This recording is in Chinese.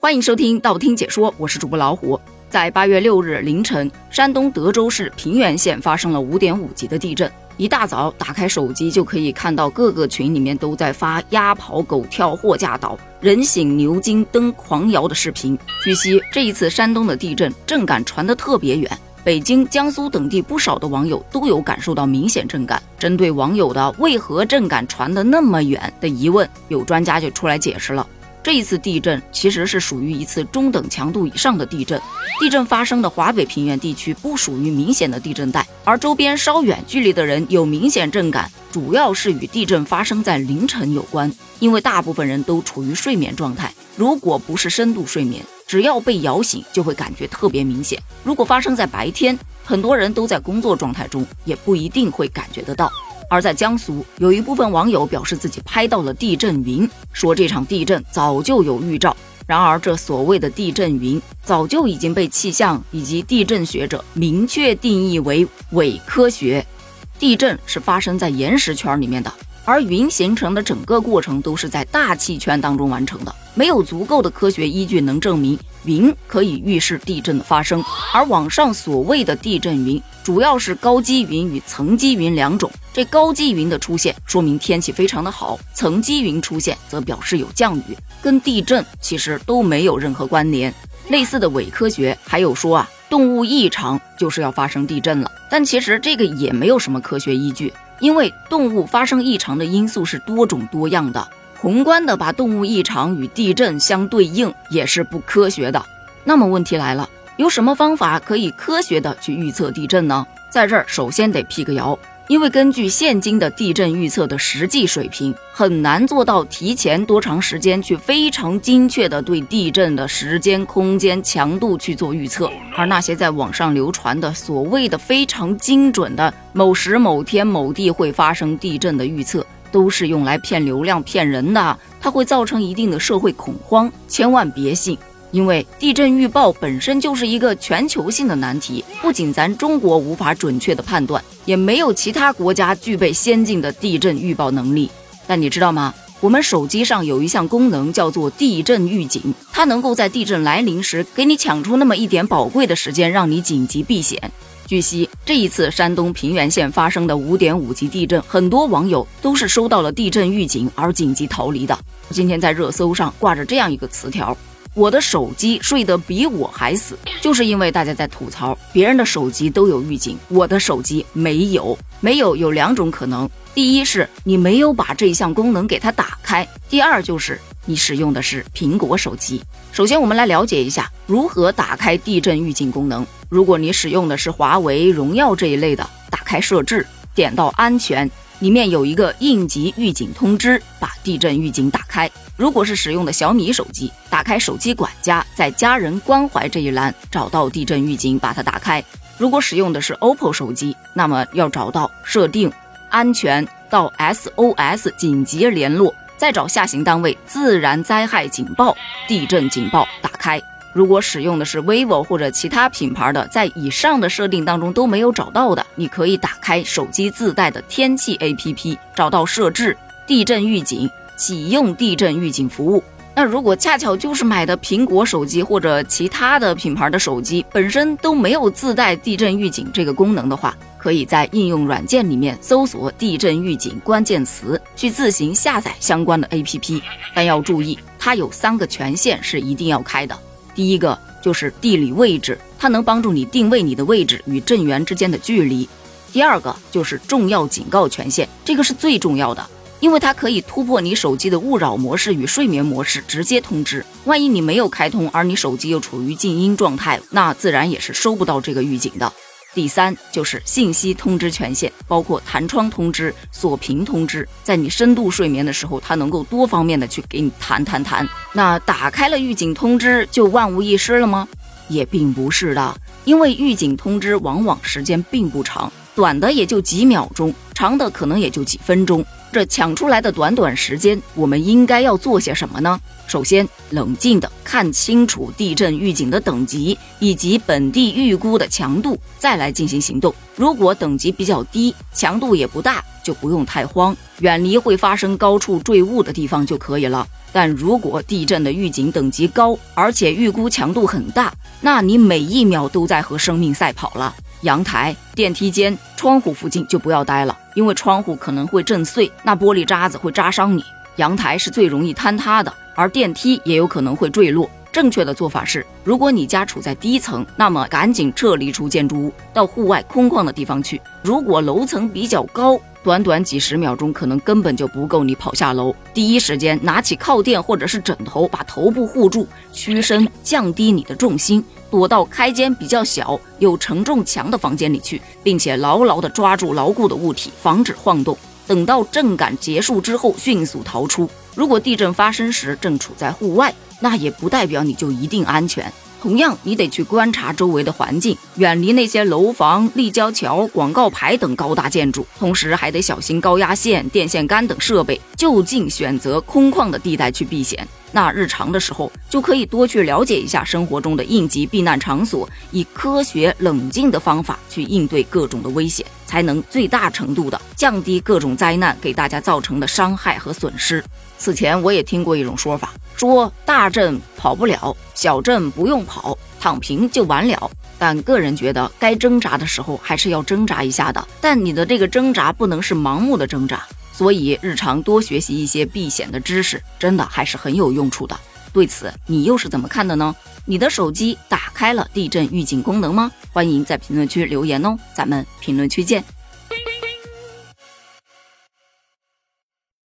欢迎收听道听解说，我是主播老虎。在八月六日凌晨，山东德州市平原县发生了五点五级的地震。一大早打开手机就可以看到各个群里面都在发鸭跑、狗跳、货架倒、人醒牛惊、灯狂摇的视频。据悉，这一次山东的地震震感传得特别远，北京、江苏等地不少的网友都有感受到明显震感。针对网友的为何震感传得那么远的疑问，有专家就出来解释了。这一次地震其实是属于一次中等强度以上的地震。地震发生的华北平原地区不属于明显的地震带，而周边稍远距离的人有明显震感，主要是与地震发生在凌晨有关。因为大部分人都处于睡眠状态，如果不是深度睡眠，只要被摇醒就会感觉特别明显。如果发生在白天，很多人都在工作状态中，也不一定会感觉得到。而在江苏，有一部分网友表示自己拍到了地震云，说这场地震早就有预兆。然而，这所谓的地震云早就已经被气象以及地震学者明确定义为伪科学。地震是发生在岩石圈里面的。而云形成的整个过程都是在大气圈当中完成的，没有足够的科学依据能证明云可以预示地震的发生。而网上所谓的地震云，主要是高积云与层积云两种。这高积云的出现说明天气非常的好，层积云出现则表示有降雨，跟地震其实都没有任何关联。类似的伪科学还有说啊，动物异常就是要发生地震了，但其实这个也没有什么科学依据。因为动物发生异常的因素是多种多样的，宏观的把动物异常与地震相对应也是不科学的。那么问题来了，有什么方法可以科学的去预测地震呢？在这儿首先得辟个谣。因为根据现今的地震预测的实际水平，很难做到提前多长时间去非常精确的对地震的时间、空间、强度去做预测。而那些在网上流传的所谓的非常精准的某时某天某地会发生地震的预测，都是用来骗流量、骗人的，它会造成一定的社会恐慌，千万别信。因为地震预报本身就是一个全球性的难题，不仅咱中国无法准确的判断，也没有其他国家具备先进的地震预报能力。但你知道吗？我们手机上有一项功能叫做地震预警，它能够在地震来临时给你抢出那么一点宝贵的时间，让你紧急避险。据悉，这一次山东平原县发生的五点五级地震，很多网友都是收到了地震预警而紧急逃离的。今天在热搜上挂着这样一个词条。我的手机睡得比我还死，就是因为大家在吐槽别人的手机都有预警，我的手机没有。没有有两种可能：第一是你没有把这一项功能给它打开；第二就是你使用的是苹果手机。首先，我们来了解一下如何打开地震预警功能。如果你使用的是华为、荣耀这一类的，打开设置，点到安全。里面有一个应急预警通知，把地震预警打开。如果是使用的小米手机，打开手机管家，在家人关怀这一栏找到地震预警，把它打开。如果使用的是 OPPO 手机，那么要找到设定安全到 SOS 紧急联络，再找下行单位自然灾害警报地震警报打开。如果使用的是 vivo 或者其他品牌的，在以上的设定当中都没有找到的，你可以打开手机自带的天气 APP，找到设置地震预警，启用地震预警服务。那如果恰巧就是买的苹果手机或者其他的品牌的手机，本身都没有自带地震预警这个功能的话，可以在应用软件里面搜索地震预警关键词，去自行下载相关的 APP。但要注意，它有三个权限是一定要开的。第一个就是地理位置，它能帮助你定位你的位置与震源之间的距离。第二个就是重要警告权限，这个是最重要的，因为它可以突破你手机的勿扰模式与睡眠模式，直接通知。万一你没有开通，而你手机又处于静音状态，那自然也是收不到这个预警的。第三就是信息通知权限，包括弹窗通知、锁屏通知，在你深度睡眠的时候，它能够多方面的去给你弹弹弹。那打开了预警通知就万无一失了吗？也并不是的，因为预警通知往往时间并不长，短的也就几秒钟，长的可能也就几分钟。这抢出来的短短时间，我们应该要做些什么呢？首先，冷静的看清楚地震预警的等级以及本地预估的强度，再来进行行动。如果等级比较低，强度也不大。就不用太慌，远离会发生高处坠物的地方就可以了。但如果地震的预警等级高，而且预估强度很大，那你每一秒都在和生命赛跑了。阳台、电梯间、窗户附近就不要待了，因为窗户可能会震碎，那玻璃渣子会扎伤你。阳台是最容易坍塌的，而电梯也有可能会坠落。正确的做法是，如果你家处在低层，那么赶紧撤离出建筑物，到户外空旷的地方去。如果楼层比较高，短短几十秒钟可能根本就不够你跑下楼。第一时间拿起靠垫或者是枕头，把头部护住，屈身，降低你的重心。躲到开间比较小、有承重墙的房间里去，并且牢牢地抓住牢固的物体，防止晃动。等到震感结束之后，迅速逃出。如果地震发生时正处在户外，那也不代表你就一定安全。同样，你得去观察周围的环境，远离那些楼房、立交桥、广告牌等高大建筑，同时还得小心高压线、电线杆等设备，就近选择空旷的地带去避险。那日常的时候，就可以多去了解一下生活中的应急避难场所，以科学冷静的方法去应对各种的危险，才能最大程度的降低各种灾难给大家造成的伤害和损失。此前我也听过一种说法，说大震跑不了，小震不用跑，躺平就完了。但个人觉得，该挣扎的时候还是要挣扎一下的，但你的这个挣扎不能是盲目的挣扎。所以，日常多学习一些避险的知识，真的还是很有用处的。对此，你又是怎么看的呢？你的手机打开了地震预警功能吗？欢迎在评论区留言哦，咱们评论区见。